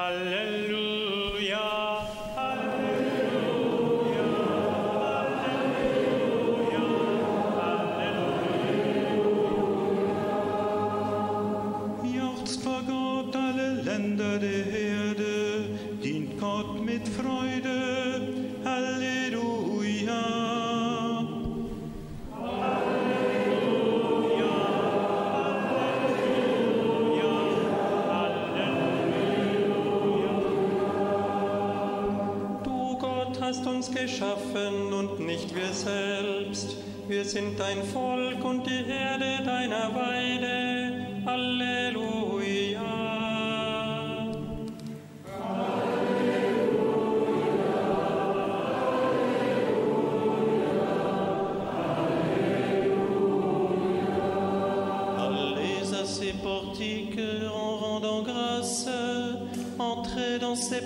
Halle hast uns geschaffen und nicht wir selbst. Wir sind dein Volk und die Herde deiner Weide. Halleluja. Allez à ses portiques en rendant grâce, entrez dans ses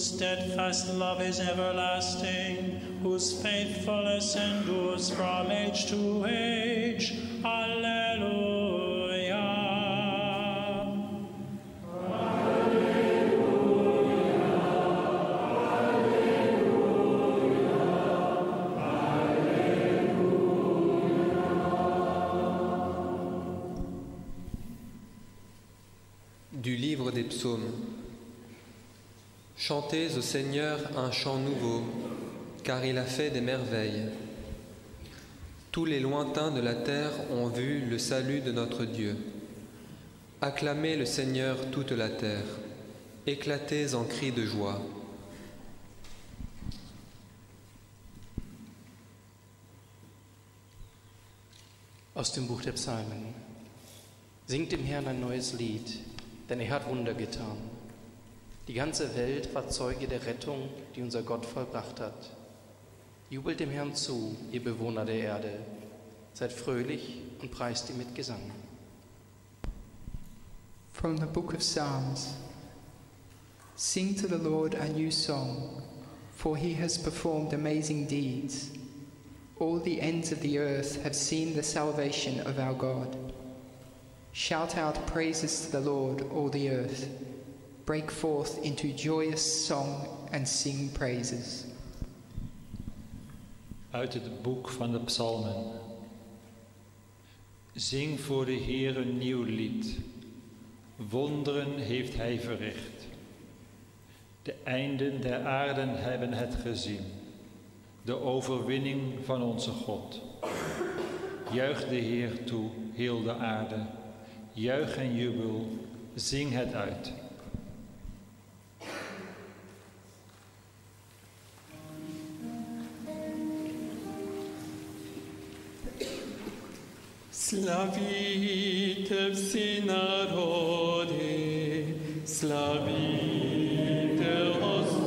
whose steadfast love is everlasting, whose faithfulness endures from age to age. Chantez au Seigneur un chant nouveau, car il a fait des merveilles. Tous les lointains de la terre ont vu le salut de notre Dieu. Acclamez le Seigneur toute la terre, éclatez en cris de joie. Aus dem Buch der Psalmen. Singt dem Herrn ein neues Lied, denn er hat Wunder getan. Die ganze Welt war Zeuge der Rettung, die unser Gott vollbracht hat. Jubelt dem Herrn zu, ihr Bewohner der Erde. Seid fröhlich und preist ihn mit Gesang. From the book of Psalms Sing to the Lord a new song, for he has performed amazing deeds. All the ends of the earth have seen the salvation of our God. Shout out praises to the Lord, all the earth. Break forth into joyous song and sing praises. uit het boek van de Psalmen. Zing voor de Heer een nieuw lied. Wonderen heeft Hij verricht. De einden der aarden hebben het gezien. De overwinning van onze God. Juich de Heer toe, heel de aarde. Juich en jubel, zing het uit. Slavite vsi narode, slavite os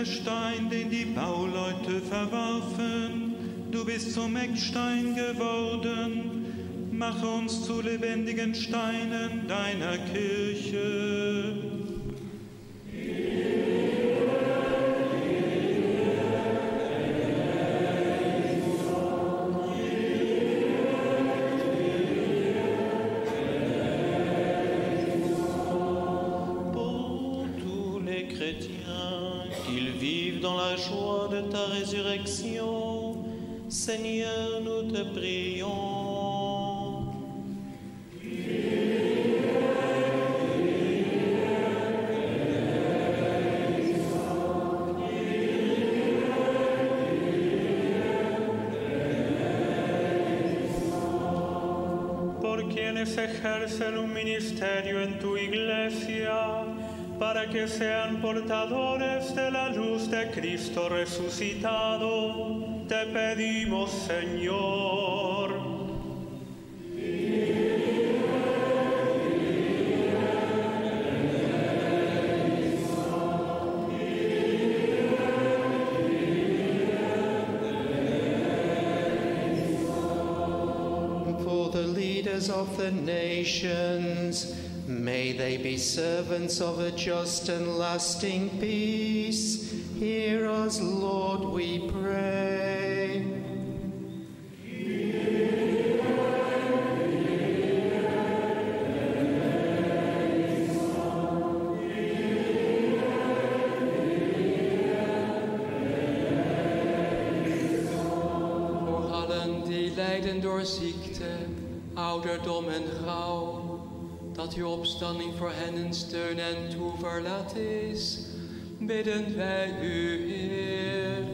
der Stein, den die Bauleute verwarfen. Du bist zum Eckstein geworden. Mache uns zu lebendigen Steinen deiner Kirche. Quienes ejercen un ministerio en tu iglesia, para que sean portadores de la luz de Cristo resucitado. Te pedimos, Señor. Of the nations, may they be servants of a just and lasting peace. Hear us, Lord, we pray. Voor ouderdom en rouw, dat uw opstanding voor hen een steun en toeverlaat is, bidden wij u, Heer.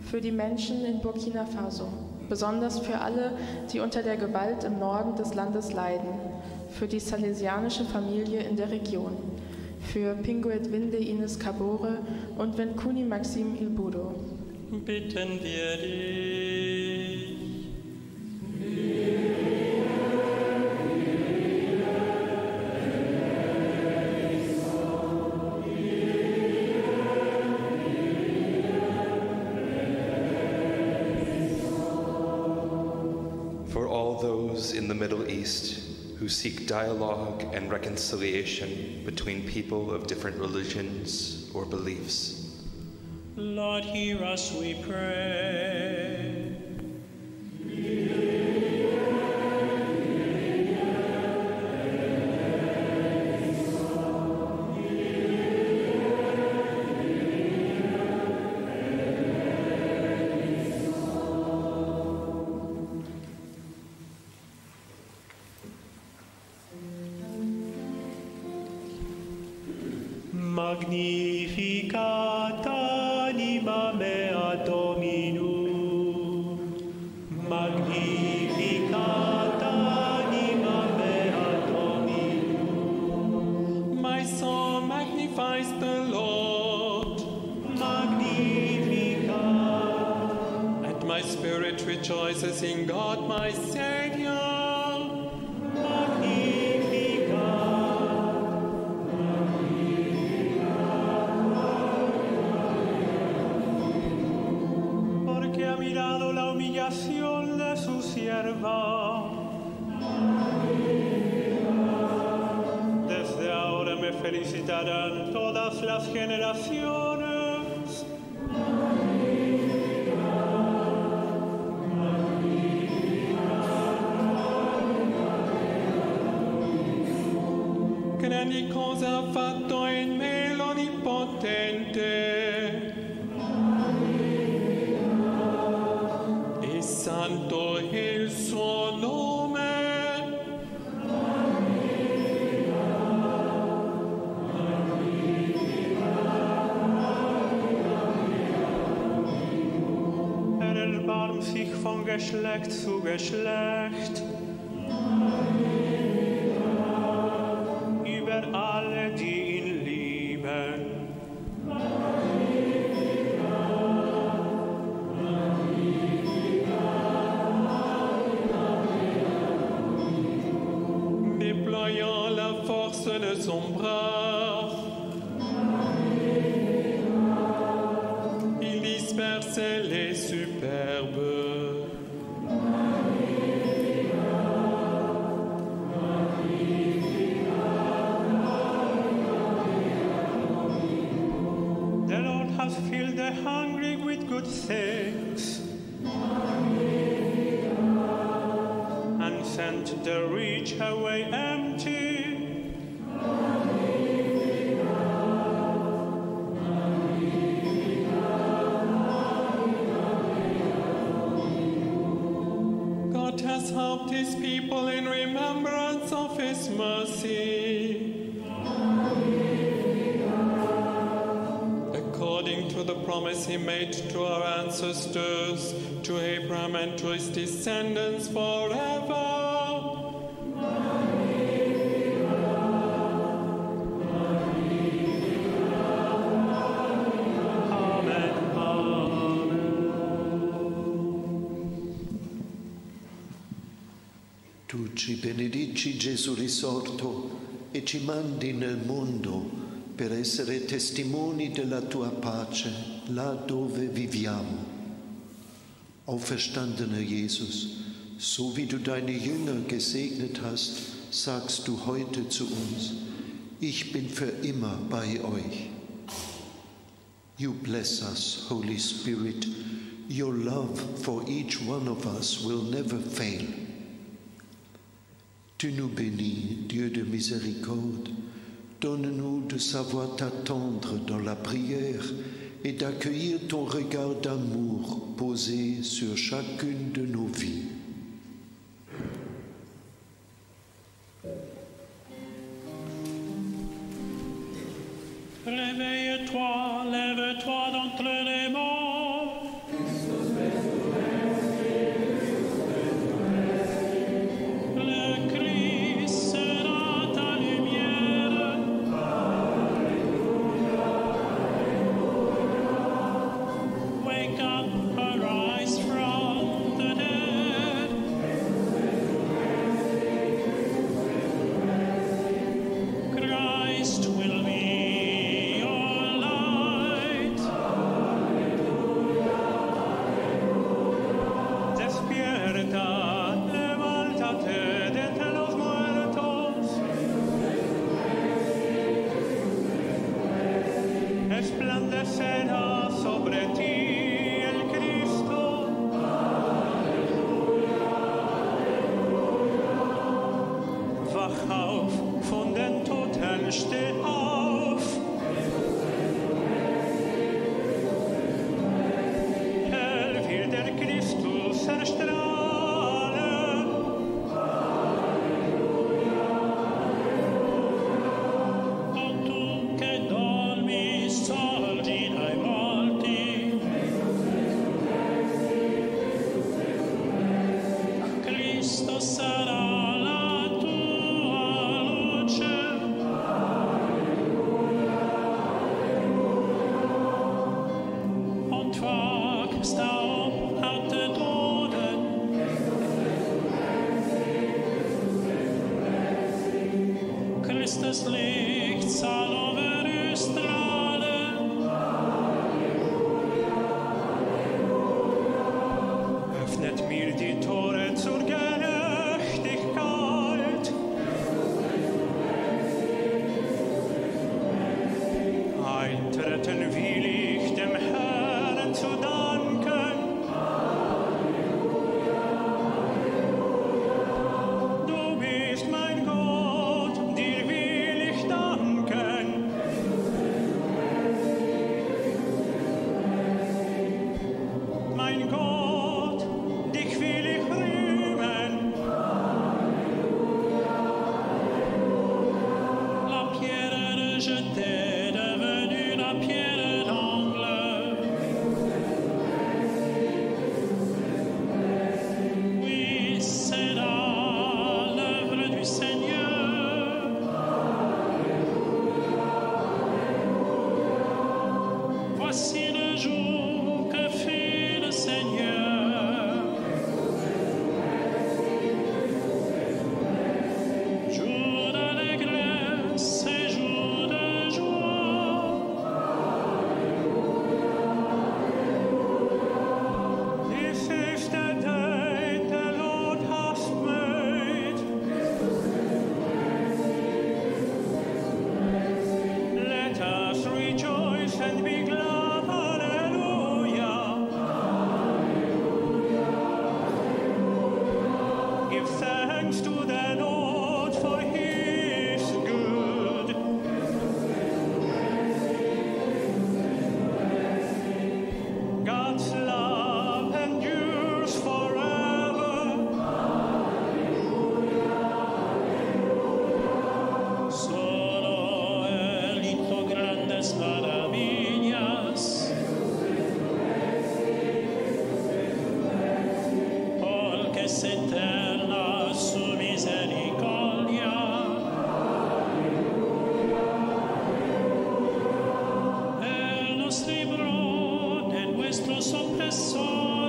Für die Menschen in Burkina Faso, besonders für alle, die unter der Gewalt im Norden des Landes leiden, für die salesianische Familie in der Region, für Pinguet Winde Ines Kabore und Venkuni Maxim Ilbudo. Bitten wir dich. Seek dialogue and reconciliation between people of different religions or beliefs. Lord, hear us, we pray. Magnificat las generaciones. Grandi cosa ha fatto in me l'Onnipotente. Geschlecht zu Geschlecht. Good things. and sent the rich away empty. Promise he made to our ancestors, to Abraham and to his descendants forever. Tu ci benedici Gesù risorto e ci mandi nel mondo per essere testimoni della tua pace là dove viviamo. Auferstandener Jesus, so wie du deine Jünger gesegnet hast, sagst du heute zu uns, ich bin für immer bei euch. You bless us, Holy Spirit. Your love for each one of us will never fail. Tu nous bénis, Dieu de miséricorde. Donne-nous de savoir t'attendre dans la prière et d'accueillir ton regard d'amour posé sur chacune de nos vies. Nuestros opresores.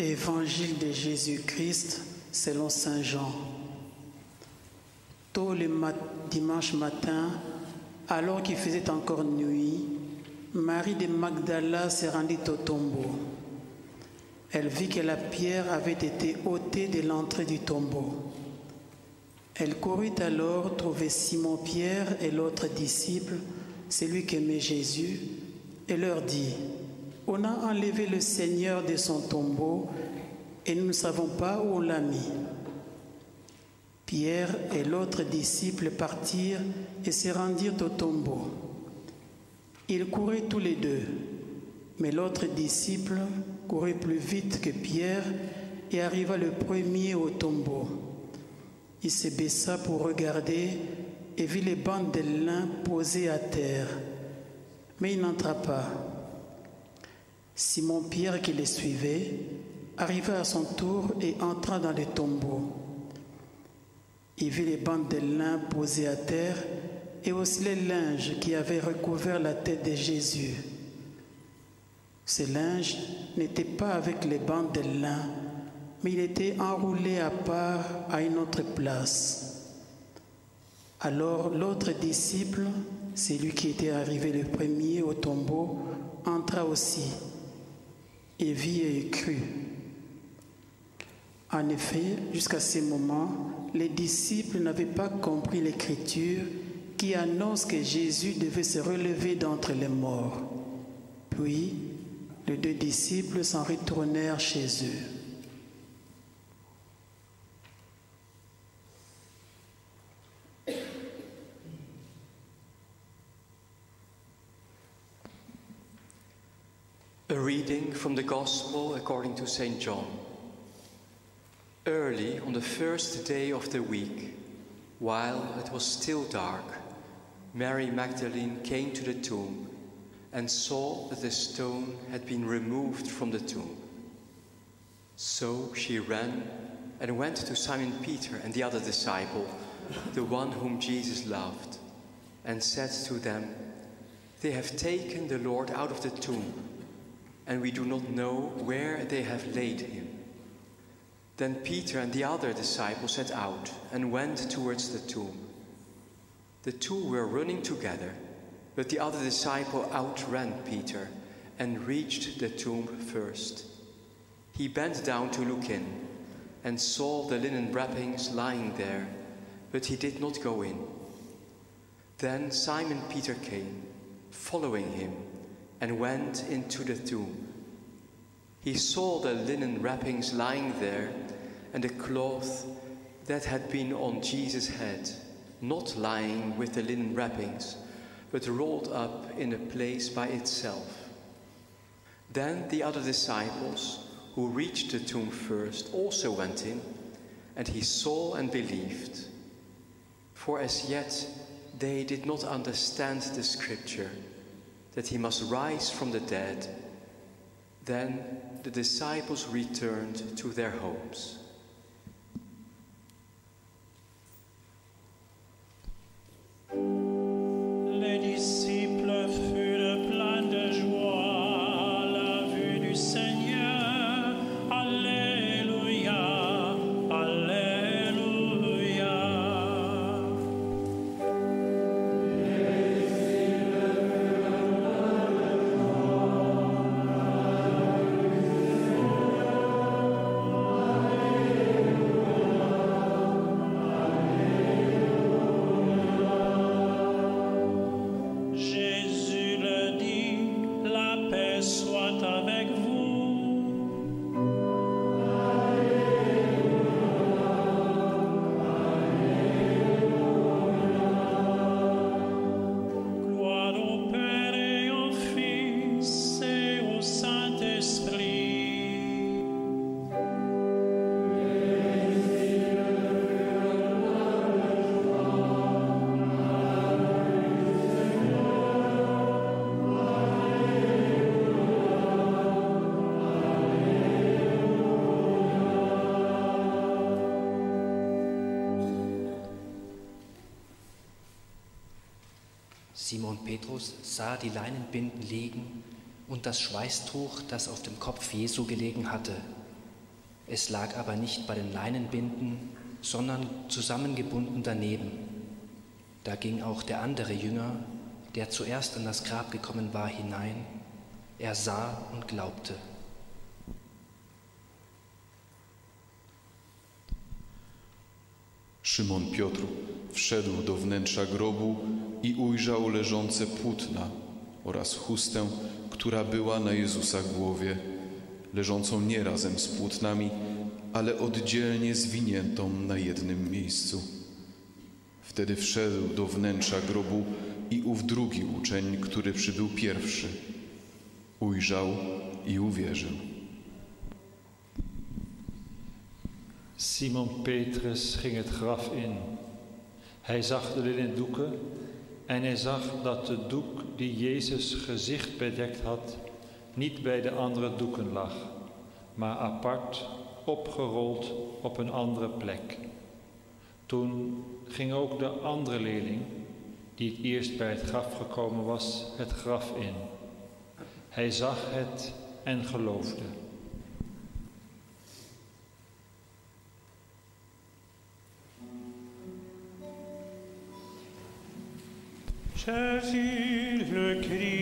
Évangile de Jésus-Christ selon Saint Jean. Tôt le dimanche matin, alors qu'il faisait encore nuit, Marie de Magdala se rendit au tombeau. Elle vit que la pierre avait été ôtée de l'entrée du tombeau. Elle courut alors trouver Simon-Pierre et l'autre disciple, celui qu'aimait Jésus, et leur dit, On a enlevé le Seigneur de son tombeau et nous ne savons pas où on l'a mis. Pierre et l'autre disciple partirent et se rendirent au tombeau. Ils couraient tous les deux, mais l'autre disciple courait plus vite que Pierre et arriva le premier au tombeau. Il se baissa pour regarder et vit les bandes de lin posées à terre, mais il n'entra pas. Simon-Pierre qui les suivait arriva à son tour et entra dans le tombeau. Il vit les bandes de lin posées à terre et aussi les linges qui avaient recouvert la tête de Jésus. Ces linges n'étaient pas avec les bandes de lin, mais il était enroulé à part à une autre place. Alors l'autre disciple, celui qui était arrivé le premier au tombeau, entra aussi et vit et crut. En effet, jusqu'à ce moment, les disciples n'avaient pas compris l'écriture qui annonce que Jésus devait se relever d'entre les morts. Puis, les deux disciples s'en retournèrent chez eux. Reading from the Gospel according to St. John. Early on the first day of the week, while it was still dark, Mary Magdalene came to the tomb and saw that the stone had been removed from the tomb. So she ran and went to Simon Peter and the other disciple, the one whom Jesus loved, and said to them, They have taken the Lord out of the tomb, and we do not know where they have laid him. Then Peter and the other disciple set out and went towards the tomb. The two were running together, but the other disciple outran Peter and reached the tomb first. He bent down to look in and saw the linen wrappings lying there, but he did not go in. Then Simon Peter came, following him, and went into the tomb. He saw the linen wrappings lying there and the cloth that had been on Jesus' head, not lying with the linen wrappings, but rolled up in a place by itself. Then the other disciples, who reached the tomb first, also went in, and he saw and believed. For as yet they did not understand the scripture that he must rise from the dead. Then the disciples returned to their homes. Simon Petrus sah die Leinenbinden liegen und das Schweißtuch, das auf dem Kopf Jesu gelegen hatte. Es lag aber nicht bei den Leinenbinden, sondern zusammengebunden daneben. Da ging auch der andere Jünger, der zuerst an das Grab gekommen war, hinein. Er sah und glaubte. Szymon Piotr wszedł do wnętrza grobu i ujrzał leżące płótna oraz chustę, która była na Jezusa głowie, leżącą nie razem z płótnami, ale oddzielnie zwiniętą na jednym miejscu. Wtedy wszedł do wnętrza grobu i ów drugi uczeń, który przybył pierwszy. Ujrzał i uwierzył. Simon Petrus ging het graf in. Hij zag de linnen doeken en hij zag dat de doek die Jezus gezicht bedekt had, niet bij de andere doeken lag, maar apart opgerold op een andere plek. Toen ging ook de andere leerling, die het eerst bij het graf gekomen was, het graf in. Hij zag het en geloofde. Jésus le Christ,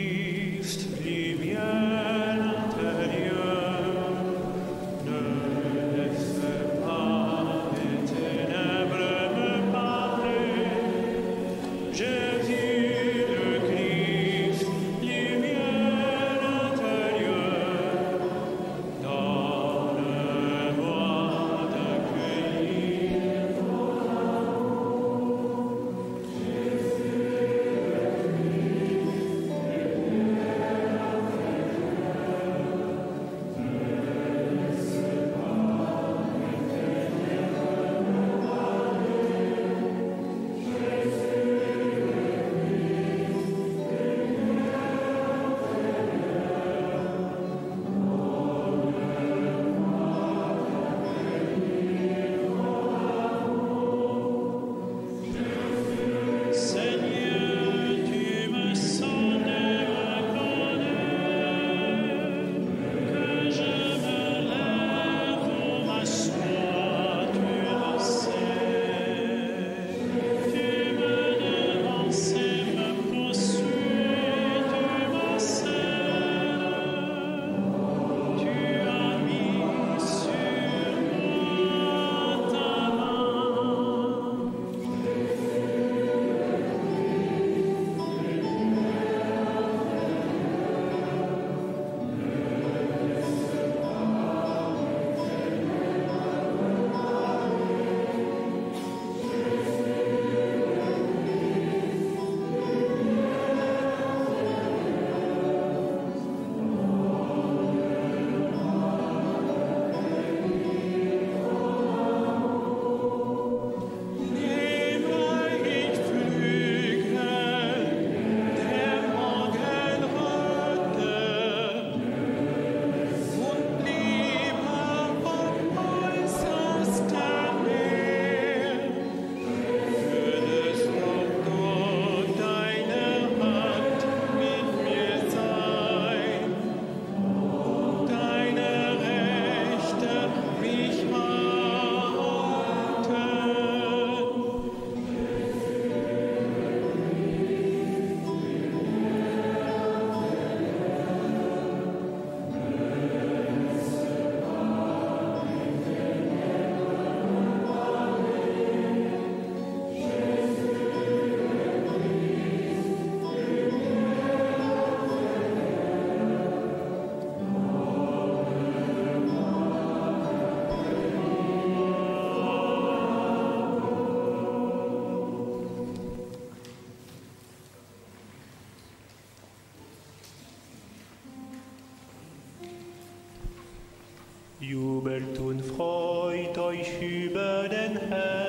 Jubelt und freut euch über den Herrn.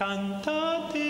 Cantate